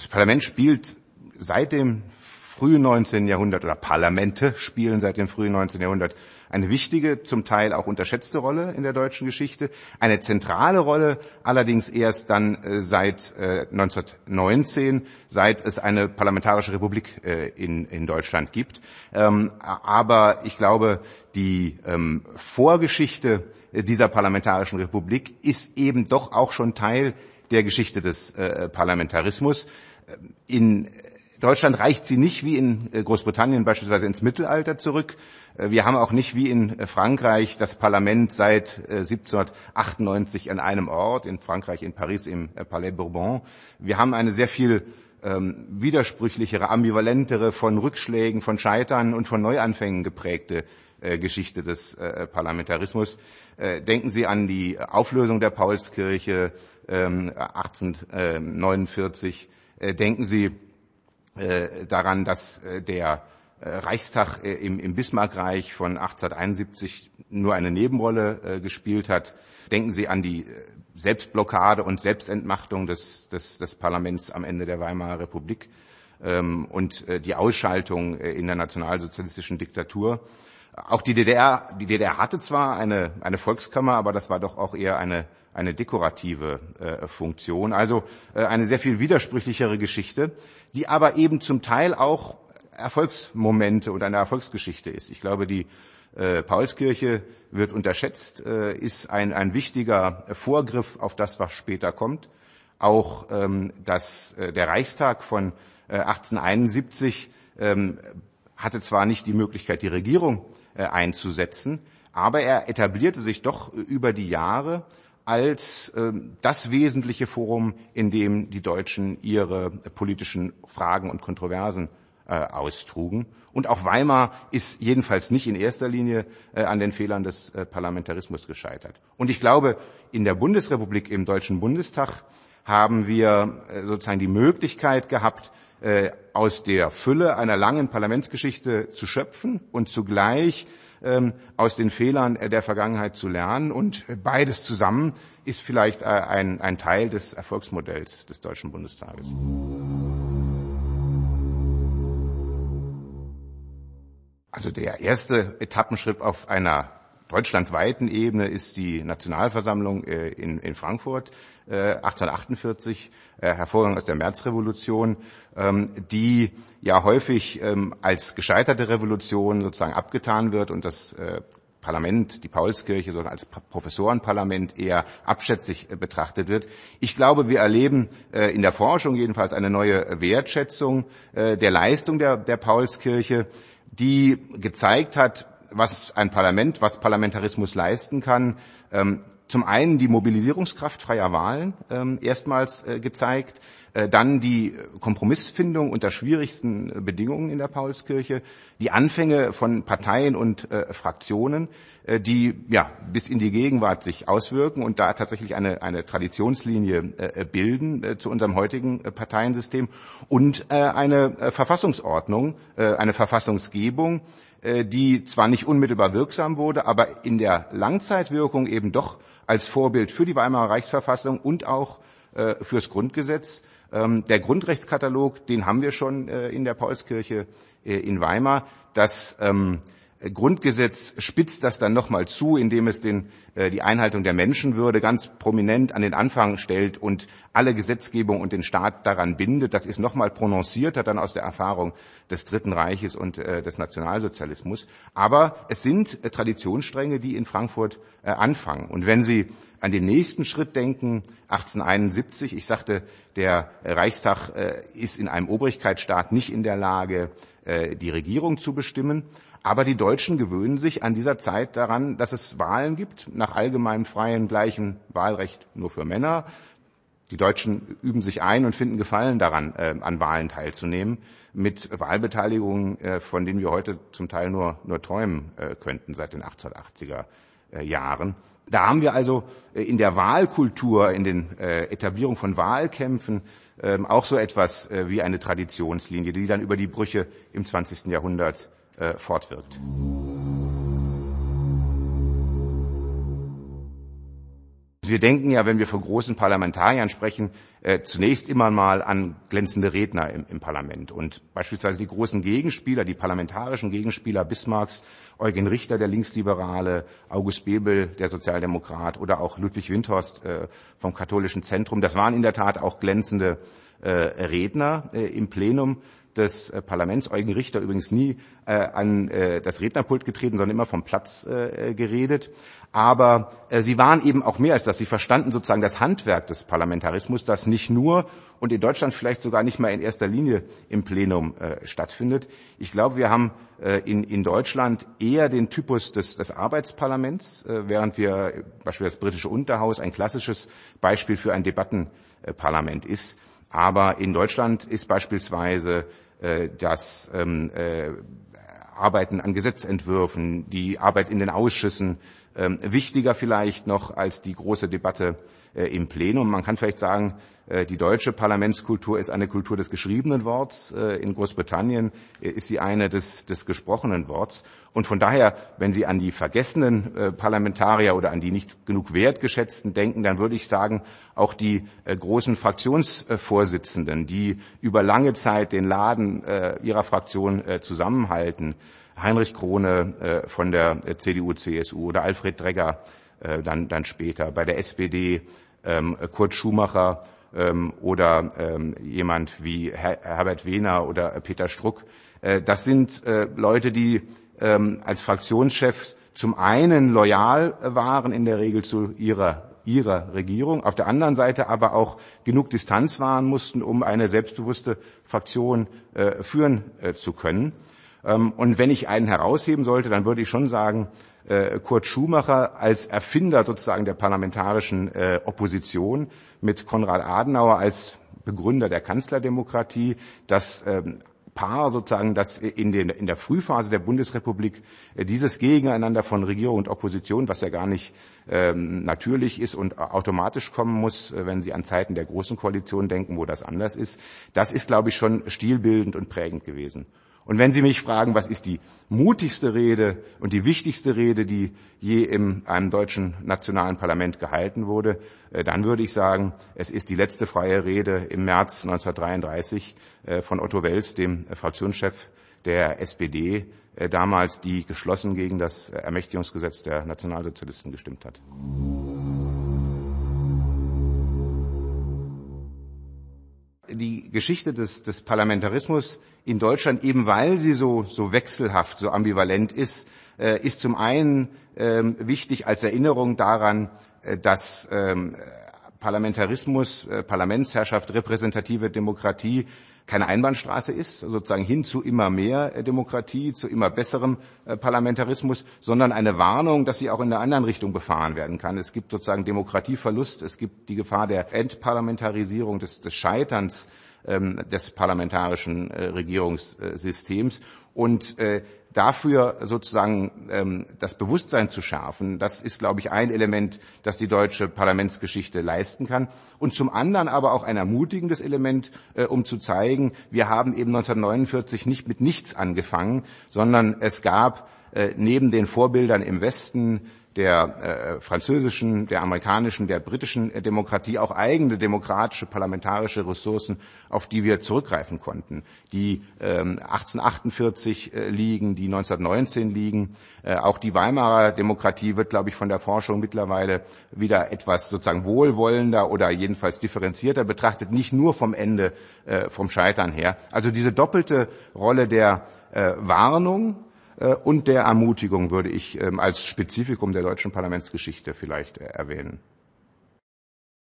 das Parlament spielt seit dem frühen 19. Jahrhundert oder Parlamente spielen seit dem frühen 19. Jahrhundert eine wichtige, zum Teil auch unterschätzte Rolle in der deutschen Geschichte. Eine zentrale Rolle allerdings erst dann äh, seit äh, 1919, seit es eine parlamentarische Republik äh, in, in Deutschland gibt. Ähm, aber ich glaube, die ähm, Vorgeschichte dieser parlamentarischen Republik ist eben doch auch schon Teil der Geschichte des äh, Parlamentarismus. In Deutschland reicht sie nicht wie in äh, Großbritannien beispielsweise ins Mittelalter zurück. Äh, wir haben auch nicht wie in äh, Frankreich das Parlament seit 1798 an einem Ort, in Frankreich, in Paris, im Palais Bourbon. Wir haben eine sehr viel ähm, widersprüchlichere, ambivalentere, von Rückschlägen, von Scheitern und von Neuanfängen geprägte äh, Geschichte des äh, Parlamentarismus. Äh, denken Sie an die Auflösung der Paulskirche ähm, 1849. denken Sie äh, daran, dass äh, der äh, Reichstag im, Bismarckreich von 1871 nur eine Nebenrolle gespielt hat. Denken Sie an die Selbstblockade und Selbstentmachtung des, des, des Parlaments am Ende der Weimarer Republik ähm, und die Ausschaltung in der nationalsozialistischen Diktatur. Auch die DDR, die DDR hatte zwar eine, eine Volkskammer, aber das war doch auch eher eine, eine dekorative äh, Funktion. Also äh, eine sehr viel widersprüchlichere Geschichte, die aber eben zum Teil auch Erfolgsmomente und eine Erfolgsgeschichte ist. Ich glaube, die äh, Paulskirche wird unterschätzt, äh, ist ein, ein wichtiger Vorgriff auf das, was später kommt. Auch ähm, dass äh, der Reichstag von äh, 1871 ähm, hatte zwar nicht die Möglichkeit, die Regierung einzusetzen, aber er etablierte sich doch über die Jahre als äh, das wesentliche Forum, in dem die Deutschen ihre politischen Fragen und Kontroversen äh, austrugen. Und auch Weimar ist jedenfalls nicht in erster Linie äh, an den Fehlern des äh, Parlamentarismus gescheitert. Und ich glaube, in der Bundesrepublik, im Deutschen Bundestag, haben wir äh, sozusagen die Möglichkeit gehabt, äh, aus der Fülle einer langen Parlamentsgeschichte zu schöpfen und zugleich ähm, aus den Fehlern der Vergangenheit zu lernen. Und beides zusammen ist vielleicht äh, ein, ein Teil des Erfolgsmodells des Deutschen Bundestages. Also der erste Etappenschritt auf einer deutschlandweiten Ebene ist die Nationalversammlung äh, in, in Frankfurt 1848, äh, hervorgegangen aus der Märzrevolution, ähm, die ja häufig ähm, als gescheiterte Revolution sozusagen abgetan wird und das äh, Parlament, die Paulskirche, sondern als Professorenparlament eher abschätzig betrachtet wird. Ich glaube, wir erleben in der Forschung jedenfalls eine neue Wertschätzung der Leistung der, der Paulskirche, die gezeigt hat, was ein Parlament, was Parlamentarismus leisten kann. Ähm, zum einen die Mobilisierungskraft freier Wahlen ähm, erstmals äh, gezeigt, äh, dann die Kompromissfindung unter schwierigsten äh, Bedingungen in der Paulskirche, die Anfänge von Parteien und äh, Fraktionen, äh, die ja bis in die Gegenwart sich auswirken und da tatsächlich eine, eine Traditionslinie äh, bilden zu unserem heutigen Parteiensystem und eine Verfassungsordnung, eine Verfassungsgebung, die zwar nicht unmittelbar wirksam wurde, aber in der Langzeitwirkung eben doch als Vorbild für die Weimarer Reichsverfassung und auch äh, fürs Grundgesetz. Ähm, der Grundrechtskatalog, den haben wir schon äh, in der Paulskirche äh, in Weimar. Das ähm, Grundgesetz spitzt das dann nochmal zu, indem es den, äh, die Einhaltung der Menschenwürde ganz prominent an den Anfang stellt und alle Gesetzgebung und den Staat daran bindet. Das ist nochmal prononcierter dann aus der Erfahrung des Dritten Reiches und äh, des Nationalsozialismus. Aber es sind äh, Traditionsstränge, die in Frankfurt äh, anfangen. Und wenn Sie an den nächsten Schritt denken, 1871, ich sagte, der Reichstag äh, ist in einem Obrigkeitsstaat nicht in der Lage, äh, die Regierung zu bestimmen. Aber die Deutschen gewöhnen sich an dieser Zeit daran, dass es Wahlen gibt, nach allgemeinem freien, gleichen Wahlrecht nur für Männer. Die Deutschen üben sich ein und finden Gefallen daran, äh, an Wahlen teilzunehmen, mit Wahlbeteiligungen, äh, von denen wir heute zum Teil nur, nur träumen äh, könnten seit den 1880er äh, Jahren. Da haben wir also äh, in der Wahlkultur, in den äh, Etablierung von Wahlkämpfen ähm, auch so etwas wie eine Traditionslinie, die dann über die Brüche im 20. Jahrhundert äh, fortwirkt. Wir denken ja, wenn wir von großen Parlamentariern sprechen, äh, zunächst immer mal an glänzende Redner im, im, Parlament. Und beispielsweise die großen Gegenspieler, die parlamentarischen Gegenspieler Bismarcks, Eugen Richter, der Linksliberale, August Bebel, der Sozialdemokrat oder auch Ludwig Windhorst äh, vom Katholischen Zentrum, das waren in der Tat auch glänzende äh, Redner äh, im Plenum des äh, Parlaments. Eugen Richter übrigens nie äh, an äh, das Rednerpult getreten, sondern immer vom Platz äh, geredet. Aber äh, sie waren eben auch mehr als das. Sie verstanden sozusagen das Handwerk des Parlamentarismus, das nicht nur und in Deutschland vielleicht sogar nicht mal in erster Linie im Plenum äh, stattfindet. Ich glaube, wir haben äh, in, in Deutschland eher den Typus des, des Arbeitsparlaments, äh, während wir beispielsweise das britische Unterhaus ein klassisches Beispiel für ein Debattenparlament ist. Aber in Deutschland ist beispielsweise äh, das ähm, äh, Arbeiten an Gesetzentwürfen, die Arbeit in den Ausschüssen ähm, wichtiger vielleicht noch als die große Debatte äh, im Plenum. Man kann vielleicht sagen, äh, die deutsche Parlamentskultur ist eine Kultur des geschriebenen Worts. Äh, in Großbritannien ist sie eine des, des gesprochenen Worts. Und von daher, wenn Sie an die vergessenen Parlamentarier oder an die nicht genug wertgeschätzten denken, dann würde ich sagen, auch die großen Fraktionsvorsitzenden, die über lange Zeit den Laden ihrer Fraktion zusammenhalten, Heinrich Krone von der CDU, CSU oder Alfred Dregger dann, dann später, bei der SPD ähm, Kurt Schumacher ähm, oder ähm, jemand wie Herbert Wehner oder Peter Struck. Äh, das sind äh, Leute, die ähm, als Fraktionschefs zum einen loyal waren in der Regel zu ihrer ihrer Regierung, auf der anderen Seite aber auch genug Distanz wahren mussten, um eine selbstbewusste Fraktion äh, führen äh, zu können. Ähm, und wenn ich einen herausheben sollte, dann würde ich schon sagen, äh, Kurt Schumacher als Erfinder sozusagen der parlamentarischen äh, Opposition mit Konrad Adenauer als Begründer der Kanzlerdemokratie, das ähm, Paar sozusagen, das in, den, in der Frühphase der Bundesrepublik äh, dieses Gegeneinander von Regierung und Opposition, was ja gar nicht ähm, natürlich ist und automatisch kommen muss, äh, wenn Sie an Zeiten der Großen Koalition denken, wo das anders ist, das ist, glaube ich, schon stilbildend und prägend gewesen. Und wenn Sie mich fragen, was ist die mutigste Rede und die wichtigste Rede, die je in einem deutschen nationalen Parlament gehalten wurde, äh, dann würde ich sagen, es ist die letzte freie Rede im März 1933 äh, von Otto Wels, dem äh, Fraktionschef der SPD, damals, die geschlossen gegen das Ermächtigungsgesetz der Nationalsozialisten gestimmt hat. Die Geschichte des, des Parlamentarismus in Deutschland, eben weil sie so, so wechselhaft, so ambivalent ist, äh, ist zum einen ähm, wichtig als Erinnerung daran, äh, dass ähm, Parlamentarismus, äh, Parlamentsherrschaft, repräsentative Demokratie keine Einbahnstraße ist, sozusagen hin zu immer mehr äh, Demokratie, zu immer besserem äh, Parlamentarismus, sondern eine Warnung, dass sie auch in der anderen Richtung befahren werden kann. Es gibt sozusagen Demokratieverlust, es gibt die Gefahr der Entparlamentarisierung, des, des Scheiterns ähm, des parlamentarischen äh, Regierungssystems. Und äh, dafür sozusagen ähm, das Bewusstsein zu schärfen, das ist, glaube ich, ein Element, das die deutsche Parlamentsgeschichte leisten kann. Und zum anderen aber auch ein ermutigendes Element, äh, um zu zeigen, wir haben eben 1949 nicht mit nichts angefangen, sondern es gab neben den Vorbildern im Westen der äh, französischen, der amerikanischen, der britischen äh, Demokratie auch eigene demokratische parlamentarische Ressourcen, auf die wir zurückgreifen konnten, die ähm, 1848 äh, liegen, die 1919 liegen. Äh, auch die Weimarer Demokratie wird, glaube ich, von der Forschung mittlerweile wieder etwas sozusagen wohlwollender oder jedenfalls differenzierter betrachtet, nicht nur vom Ende, äh, vom Scheitern her. Also diese doppelte Rolle der äh, Warnung, äh, und der Ermutigung würde ich ähm, als Spezifikum der deutschen Parlamentsgeschichte vielleicht äh, erwähnen.